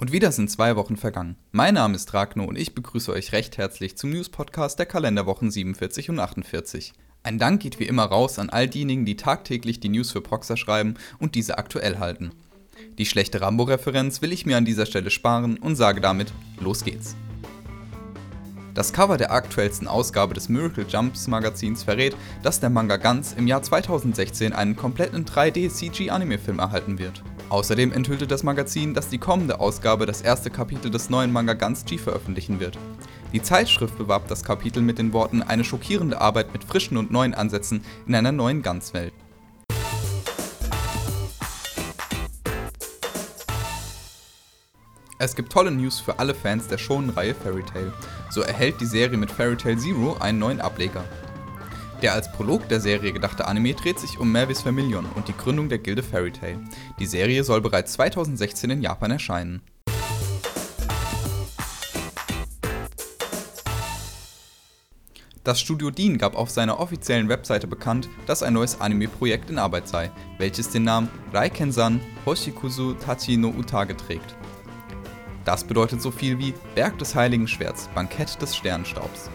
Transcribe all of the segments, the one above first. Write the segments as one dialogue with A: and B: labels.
A: Und wieder sind zwei Wochen vergangen. Mein Name ist Ragno und ich begrüße euch recht herzlich zum News-Podcast der Kalenderwochen 47 und 48. Ein Dank geht wie immer raus an all diejenigen, die tagtäglich die News für Proxer schreiben und diese aktuell halten. Die schlechte Rambo-Referenz will ich mir an dieser Stelle sparen und sage damit, los geht's. Das Cover der aktuellsten Ausgabe des Miracle Jumps Magazins verrät, dass der Manga Guns im Jahr 2016 einen kompletten 3D-CG-Anime-Film erhalten wird. Außerdem enthüllte das Magazin, dass die kommende Ausgabe das erste Kapitel des neuen Manga Guns G veröffentlichen wird. Die Zeitschrift bewarb das Kapitel mit den Worten eine schockierende Arbeit mit frischen und neuen Ansätzen in einer neuen Guns-Welt. Es gibt tolle News für alle Fans der Shonen-Reihe Fairy Tail. So erhält die Serie mit Fairy Tail Zero einen neuen Ableger. Der als Prolog der Serie gedachte Anime dreht sich um Mavis Vermillion und die Gründung der Gilde Fairy Tail. Die Serie soll bereits 2016 in Japan erscheinen. Das Studio Dean gab auf seiner offiziellen Webseite bekannt, dass ein neues Anime-Projekt in Arbeit sei, welches den Namen Raiken-san Hoshikuzu Tachi no Utage trägt. Das bedeutet so viel wie Berg des Heiligen Schwerts, Bankett des Sternenstaubs.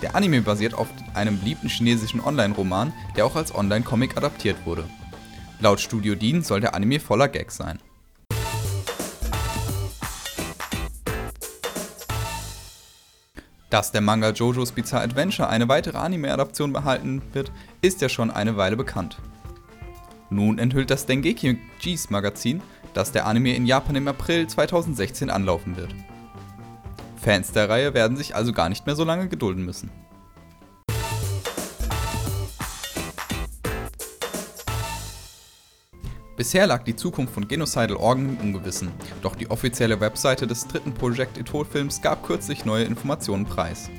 A: Der Anime basiert auf einem beliebten chinesischen Online-Roman, der auch als Online-Comic adaptiert wurde. Laut Studio Dean soll der Anime voller Gags sein. Dass der Manga JoJo's Bizarre Adventure eine weitere Anime-Adaption behalten wird, ist ja schon eine Weile bekannt. Nun enthüllt das Dengeki G's Magazin, dass der Anime in Japan im April 2016 anlaufen wird. Fans der Reihe werden sich also gar nicht mehr so lange gedulden müssen. Bisher lag die Zukunft von Genocidal Organ im Ungewissen, doch die offizielle Webseite des dritten Projekt Ethol-Films gab kürzlich neue Informationen preis.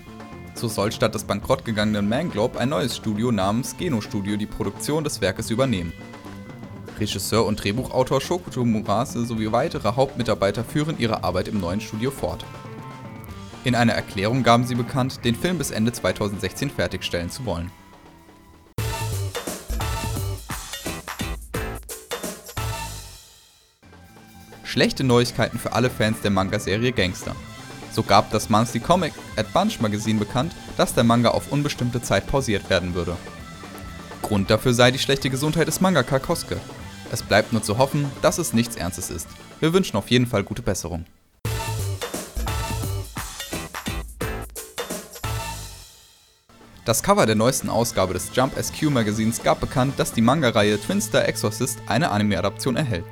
A: So soll statt des bankrott gegangenen Manglobe ein neues Studio namens Geno Studio die Produktion des Werkes übernehmen. Regisseur und Drehbuchautor Shokuto Murase sowie weitere Hauptmitarbeiter führen ihre Arbeit im neuen Studio fort. In einer Erklärung gaben sie bekannt, den Film bis Ende 2016 fertigstellen zu wollen. Schlechte Neuigkeiten für alle Fans der Manga-Serie Gangster. So gab das Monthly Comic at Bunch Magazine bekannt, dass der Manga auf unbestimmte Zeit pausiert werden würde. Grund dafür sei die schlechte Gesundheit des Mangaka Kosuke. Es bleibt nur zu hoffen, dass es nichts Ernstes ist. Wir wünschen auf jeden Fall gute Besserung. Das Cover der neuesten Ausgabe des Jump SQ Magazins gab bekannt, dass die Manga-Reihe Twinstar Exorcist eine Anime-Adaption erhält.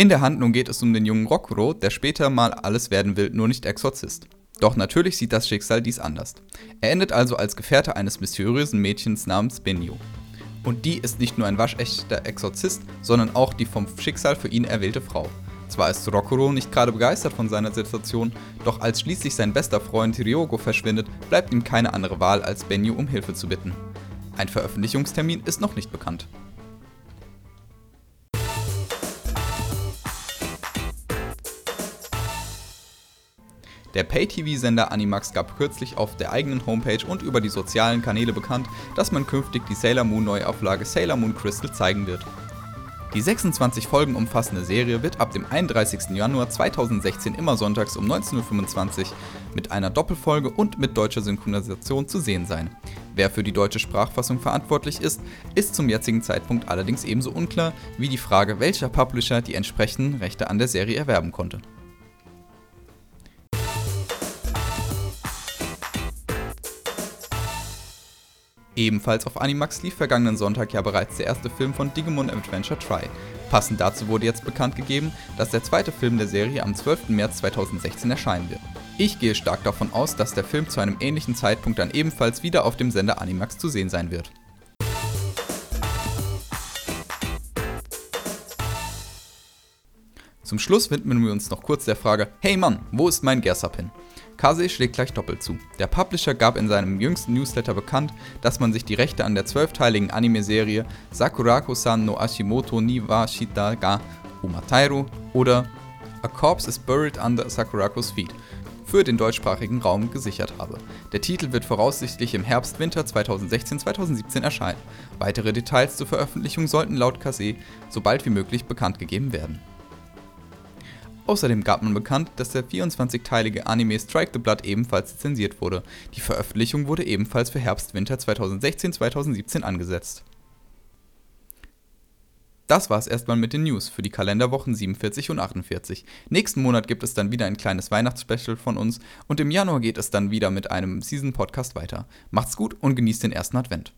A: In der Handlung geht es um den jungen Rokuro, der später mal alles werden will, nur nicht Exorzist. Doch natürlich sieht das Schicksal dies anders. Er endet also als Gefährte eines mysteriösen Mädchens namens Benio. Und die ist nicht nur ein waschechter Exorzist, sondern auch die vom Schicksal für ihn erwählte Frau. Zwar ist Rokuro nicht gerade begeistert von seiner Situation, doch als schließlich sein bester Freund Ryogo verschwindet, bleibt ihm keine andere Wahl, als Benyu um Hilfe zu bitten. Ein Veröffentlichungstermin ist noch nicht bekannt. Der Pay-TV-Sender Animax gab kürzlich auf der eigenen Homepage und über die sozialen Kanäle bekannt, dass man künftig die Sailor Moon Neuauflage Sailor Moon Crystal zeigen wird. Die 26 Folgen umfassende Serie wird ab dem 31. Januar 2016 immer sonntags um 19.25 Uhr mit einer Doppelfolge und mit deutscher Synchronisation zu sehen sein. Wer für die deutsche Sprachfassung verantwortlich ist, ist zum jetzigen Zeitpunkt allerdings ebenso unklar wie die Frage, welcher Publisher die entsprechenden Rechte an der Serie erwerben konnte. Ebenfalls auf Animax lief vergangenen Sonntag ja bereits der erste Film von Digimon Adventure Try. Passend dazu wurde jetzt bekannt gegeben, dass der zweite Film der Serie am 12. März 2016 erscheinen wird. Ich gehe stark davon aus, dass der Film zu einem ähnlichen Zeitpunkt dann ebenfalls wieder auf dem Sender Animax zu sehen sein wird. Zum Schluss widmen wir uns noch kurz der Frage, hey Mann, wo ist mein Gersap Kase schlägt gleich doppelt zu. Der Publisher gab in seinem jüngsten Newsletter bekannt, dass man sich die Rechte an der zwölfteiligen Anime-Serie Sakurako-san no Ashimoto ni wa shita ga Umatairu oder A Corpse is Buried Under Sakurakos Feet für den deutschsprachigen Raum gesichert habe. Der Titel wird voraussichtlich im Herbst-Winter 2016-2017 erscheinen. Weitere Details zur Veröffentlichung sollten laut Kase so bald wie möglich bekannt gegeben werden. Außerdem gab man bekannt, dass der 24-teilige Anime Strike the Blood ebenfalls zensiert wurde. Die Veröffentlichung wurde ebenfalls für Herbst-Winter 2016-2017 angesetzt. Das war's erstmal mit den News für die Kalenderwochen 47 und 48. Nächsten Monat gibt es dann wieder ein kleines Weihnachtsspecial von uns und im Januar geht es dann wieder mit einem Season-Podcast weiter. Macht's gut und genießt den ersten Advent.